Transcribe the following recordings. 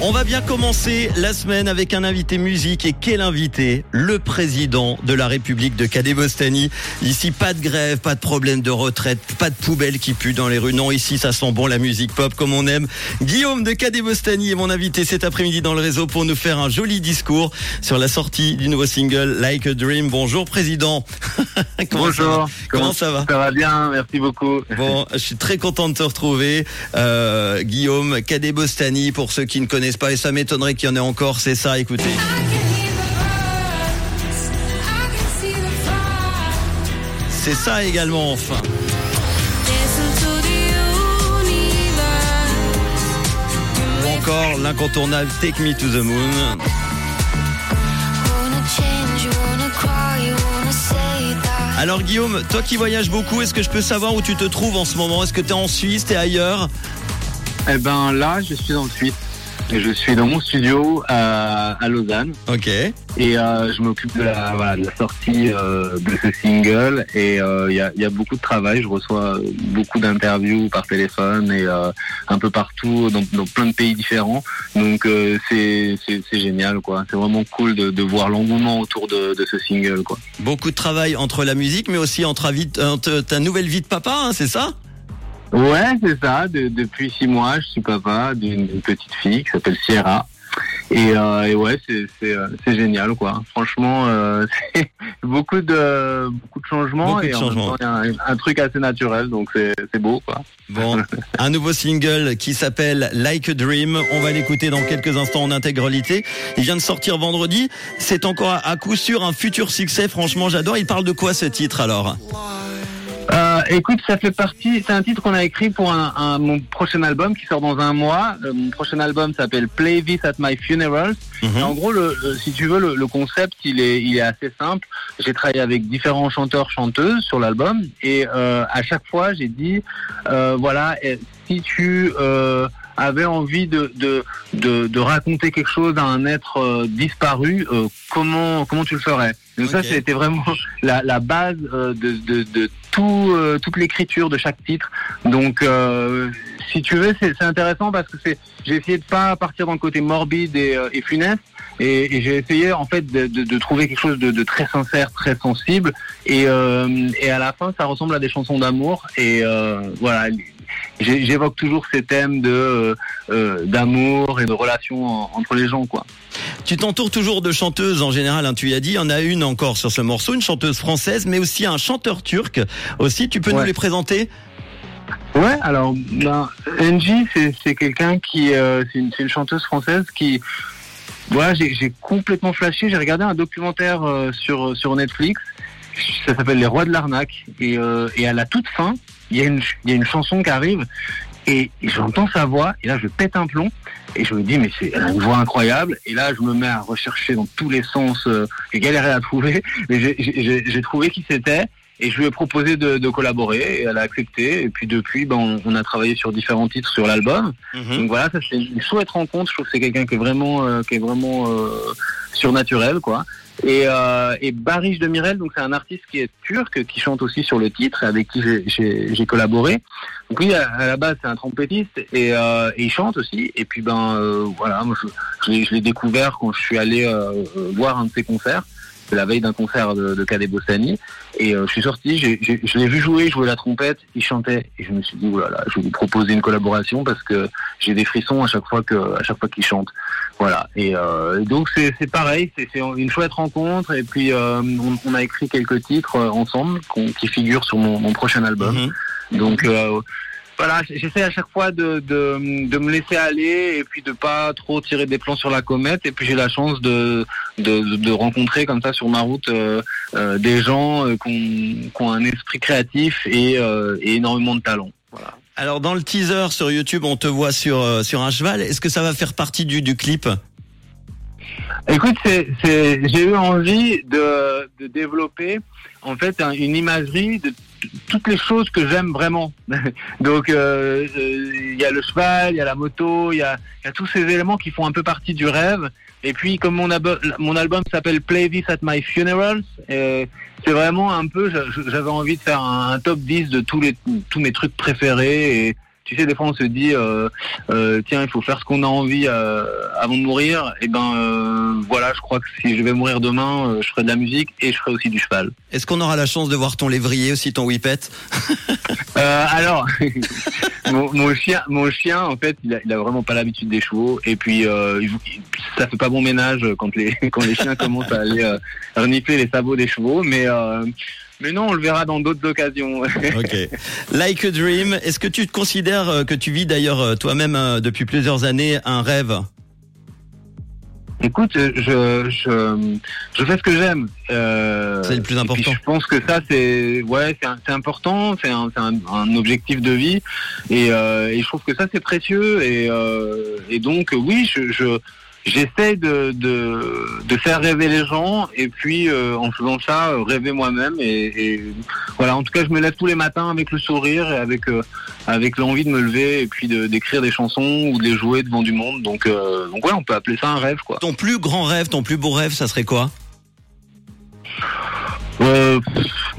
On va bien commencer la semaine avec un invité musique et quel invité Le président de la République de Cadé-Bostanie. Ici, pas de grève, pas de problème de retraite, pas de poubelle qui pue dans les rues. Non, ici, ça sent bon la musique pop comme on aime. Guillaume de Cadé-Bostanie est mon invité cet après-midi dans le réseau pour nous faire un joli discours sur la sortie du nouveau single Like a Dream. Bonjour président. Comment Bonjour. Ça Comment, ça va Ça va bien, merci beaucoup. Bon, je suis très content de te retrouver. Euh, Guillaume, Cadé-Bostanie, pour ceux qui ne connaissent pas, et ça m'étonnerait qu'il y en ait encore, c'est ça, écoutez. C'est ça également, enfin. Ou encore l'incontournable Take Me to the Moon. Alors Guillaume, toi qui voyages beaucoup, est-ce que je peux savoir où tu te trouves en ce moment? Est-ce que tu es en Suisse, tu es ailleurs? Eh ben là, je suis en Suisse. Je suis dans mon studio à, à Lausanne. Ok. Et euh, je m'occupe de la, voilà, de la sortie euh, de ce single. Et euh, il y, a, y, a, beaucoup de travail. Je reçois beaucoup d'interviews par téléphone et un peu partout, dans, dans, plein de pays différents. Donc c'est génial, quoi. C'est vraiment cool de, de voir l'engouement autour de, de, ce single, quoi. Beaucoup de travail entre la musique, mais aussi entre, entre ta nouvelle vie de papa, hein, c'est ça? Ouais, c'est ça. De, depuis six mois, je suis papa d'une petite fille qui s'appelle Sierra. Et, euh, et ouais, c'est euh, génial, quoi. Franchement, euh, c'est beaucoup de beaucoup de changements beaucoup et de en changements. même temps, un, un, truc assez naturel, donc c'est beau, quoi. Bon, un nouveau single qui s'appelle Like a Dream. On va l'écouter dans quelques instants en intégralité. Il vient de sortir vendredi. C'est encore à coup sûr un futur succès. Franchement, j'adore. Il parle de quoi ce titre alors? Écoute, ça fait partie. C'est un titre qu'on a écrit pour un, un, mon prochain album qui sort dans un mois. Euh, mon prochain album s'appelle Play This at My Funerals. Mm -hmm. En gros, le, le, si tu veux, le, le, concept il est, il est assez simple. J'ai travaillé avec différents chanteurs, chanteuses sur l'album, et euh, à chaque fois, j'ai dit, euh, voilà, si tu avait envie de, de, de, de, raconter quelque chose à un être euh, disparu, euh, comment, comment tu le ferais? Donc okay. ça, c'était vraiment la, la base euh, de, de, de tout, toute l'écriture de chaque titre. Donc, si tu veux, c'est intéressant parce que j'ai essayé de pas partir dans le côté morbide et, et funeste. Et, et j'ai essayé en fait de, de, trouver quelque chose de, très sincère, très sensible, et, et à la fin ça ressemble à des chansons d'amour. Et voilà, j'évoque toujours ces thèmes de euh, d'amour et de relations entre les gens, quoi. Tu t'entoures toujours de chanteuses en général, hein, tu y as dit. Il y en a une encore sur ce morceau, une chanteuse française, mais aussi un chanteur turc. Aussi, tu peux ouais. nous les présenter? Ouais, alors ben, Angie, c'est quelqu'un qui, euh, c'est une, une, chanteuse française qui, voilà, j'ai complètement flashé. J'ai regardé un documentaire euh, sur sur Netflix. Ça s'appelle Les Rois de l'arnaque. Et, euh, et à la toute fin, il y a une il y a une chanson qui arrive. Et, j'entends sa voix. Et là je pète un plomb. Et je me dis mais c'est une voix incroyable. Et là je me mets à rechercher dans tous les sens. Euh, j'ai galéré à trouver, mais j'ai trouvé qui c'était. Et je lui ai proposé de, de, collaborer et elle a accepté. Et puis depuis, ben, on, on a travaillé sur différents titres sur l'album. -hmm. Donc voilà, ça c'est une chouette rencontre. Je trouve que c'est quelqu'un qui est vraiment, euh, qui est vraiment euh, surnaturel, quoi. Et, euh, et Barish de Mirel, donc c'est un artiste qui est turc, qui chante aussi sur le titre, avec qui j'ai collaboré. Donc lui, à, à la base, c'est un trompettiste et, euh, et, il chante aussi. Et puis ben euh, voilà, moi, je, je l'ai découvert quand je suis allé voir un de ses concerts la veille d'un concert de, de Cadet Bossani. Et euh, je suis sorti, j ai, j ai, je l'ai vu jouer, jouer la trompette, il chantait. Et je me suis dit, voilà, je vais lui proposer une collaboration parce que j'ai des frissons à chaque fois que, à chaque fois qu'il chante. Voilà. Et, euh, donc c'est pareil, c'est une chouette rencontre. Et puis euh, on, on, a écrit quelques titres ensemble qui figurent sur mon, mon prochain album. Mm -hmm. Donc voilà, j'essaie à chaque fois de, de, de, me laisser aller et puis de pas trop tirer des plans sur la comète. Et puis j'ai la chance de, de, de, rencontrer comme ça sur ma route euh, euh, des gens euh, qui, ont, qui, ont, un esprit créatif et, et énormément de talent. Voilà. Alors dans le teaser sur YouTube, on te voit sur, sur un cheval. Est-ce que ça va faire partie du, du clip? Écoute, j'ai eu envie de, de, développer en fait une imagerie de toutes les choses que j'aime vraiment. Donc il euh, euh, y a le cheval, il y a la moto, il y a, tous ces éléments qui font un peu partie du rêve. Et puis comme mon, album s'appelle Play This at My Funerals, euh, c'est vraiment un peu, j'avais envie de faire un, top 10 de tous mes trucs préférés. Tu sais, des fois on se dit, euh, euh, tiens, il faut faire ce qu'on a envie euh, avant de mourir. Et ben euh, voilà, je crois que si je vais mourir demain, je ferai de la musique et je ferai aussi du cheval. Est-ce qu'on aura la chance de voir ton lévrier aussi, ton whippet? Alors, mon, mon chien, mon chien, en fait, il a, il a vraiment pas l'habitude des chevaux. Et puis, ça fait pas bon ménage quand les quand les chiens commencent à aller renifler les sabots des chevaux. Mais mais non, on le verra dans d'autres occasions. Ok. Like a Dream, est-ce que tu te considères euh, que tu vis d'ailleurs euh, toi-même euh, depuis plusieurs années un rêve? Écoute, je, je, je fais ce que j'aime. Euh, C'est le plus important. Je pense que ça, c'est ouais, c'est important, c'est un, c'est un, un objectif de vie, et, euh, et je trouve que ça c'est précieux. Et, euh, et donc oui, je, je j'essaie de, de de faire rêver les gens, et puis euh, en faisant ça, euh, rêver moi-même. Et, et voilà, en tout cas, je me lève tous les matins avec le sourire et avec euh, avec l'envie de me lever et puis de d'écrire des chansons ou de les jouer devant du monde. Donc euh, donc ouais, on peut appeler ça un rêve quoi. Ton plus grand rêve, ton plus beau rêve, ça serait quoi? Euh,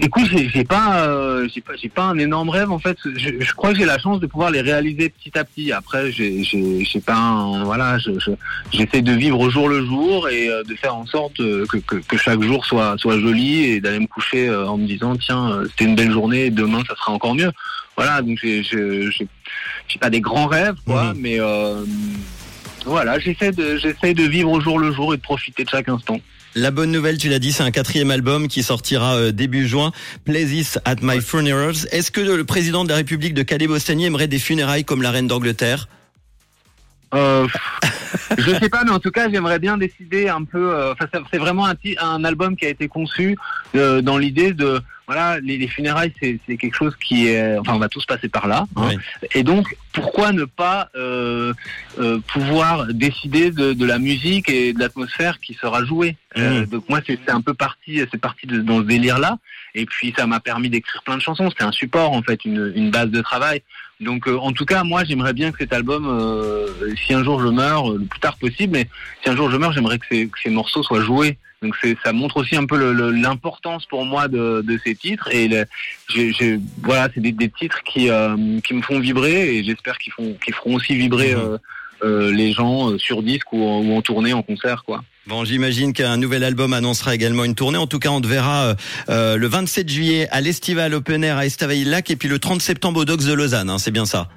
écoute, j'ai pas, euh, j'ai pas, j'ai pas un énorme rêve en fait. Je, je crois que j'ai la chance de pouvoir les réaliser petit à petit. Après, j'ai, j'ai, pas, un- voilà, je, je- j'essaie de vivre au jour le jour et euh, de faire en sorte euh, que, que, que chaque jour soit, soit joli et d'aller me coucher euh, en me disant tiens, c'était une belle journée, et demain ça sera encore mieux. Voilà, donc j'ai, j'ai, pas des grands rêves, quoi, Mhm. mais euh, voilà, j'essaie de, j'essaie de vivre au jour le jour et de profiter de chaque instant. La bonne nouvelle, tu l'as dit, c'est un quatrième album qui sortira euh, début juin, Places at My Funerals. Est-ce que le président de la République de Calais-Bostanie aimerait des funérailles comme la reine d'Angleterre? Euh, je sais pas, mais en tout cas, j'aimerais bien décider un peu. euh, c'est vraiment un, un album qui a été conçu euh, dans l'idée de voilà, les, les funérailles, c'est quelque chose qui est. Enfin, on va tous passer par là. hein. Et donc, pourquoi ne pas euh, euh, pouvoir décider de, de la musique et de l'atmosphère qui sera jouée? Euh, Mhm. Donc moi, c'est un peu parti, c'est parti de, dans ce délire-là. Et puis, ça m'a permis d'écrire plein de chansons. C'était un support, en fait, une, une base de travail. Donc, en tout cas, moi, j'aimerais bien que cet album, si un jour je meurs, le plus tard possible, mais si un jour je meurs, j'aimerais que ces morceaux soient joués. Donc, ça montre aussi un peu l'importance pour moi de, de ces titres. Et le- voilà, c'est des, des titres qui, euh, qui me font vibrer et j'espère qu'ils font, qu'ils feront aussi vibrer Mhm. euh, euh, les gens euh, sur disque ou, en- ou en tournée, en concert, quoi. Bon, j'imagine qu'un nouvel album annoncera également une tournée. En tout cas, on te verra euh, euh, le 27 juillet à l'Estival Open Air à Estavayer-Lac et puis le 30 septembre au Docks de Lausanne. hein, c'est bien ça?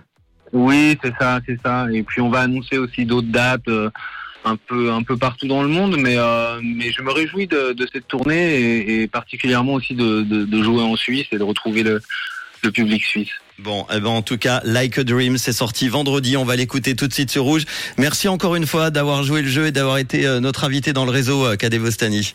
Oui, c'est ça, c'est ça. Et puis on va annoncer aussi d'autres dates euh, un peu un peu partout dans le monde, mais euh, mais je me réjouis de, de cette tournée et, et particulièrement aussi de, de, de jouer en Suisse et de retrouver le, le public suisse. Bon, eh ben, en tout cas, Like a Dream, c'est sorti vendredi. On va l'écouter tout de suite sur Rouge. Merci encore une fois d'avoir joué le jeu et d'avoir été euh, notre invité dans le réseau euh, Cadet Bostani.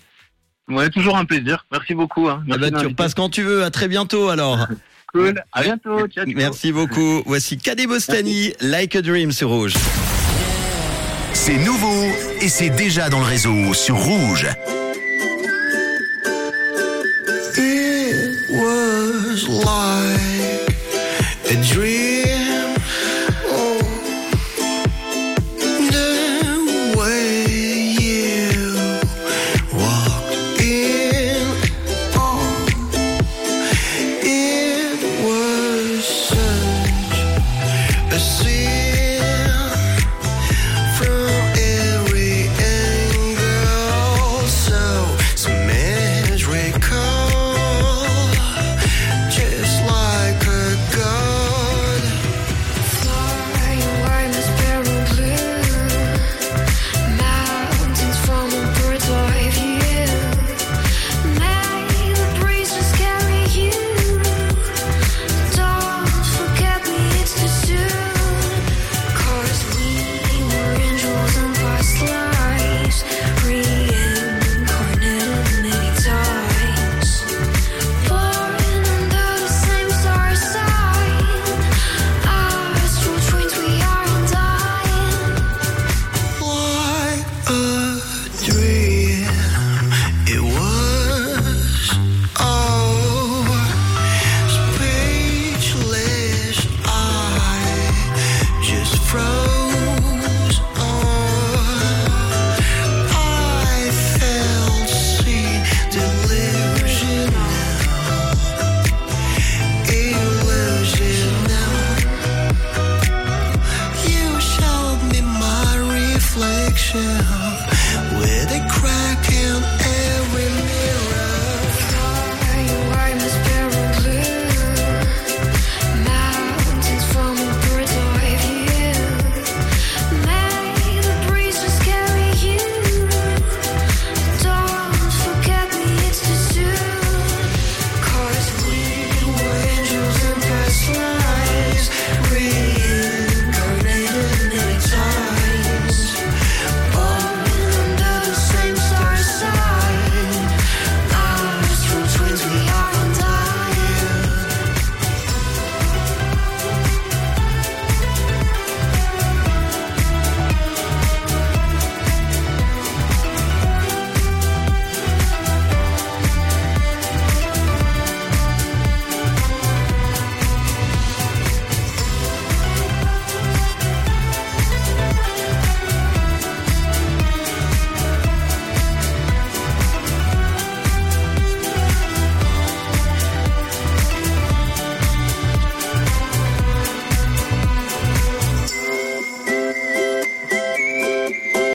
Ouais, toujours un plaisir. Merci beaucoup. Hein. Eh Merci ben, de tu repasses quand tu veux. À très bientôt alors. Cool. À bientôt. Ciao. Merci beaucoup. Voici Cadet Bostani, Like a Dream sur Rouge. C'est nouveau et c'est déjà dans le réseau sur Rouge.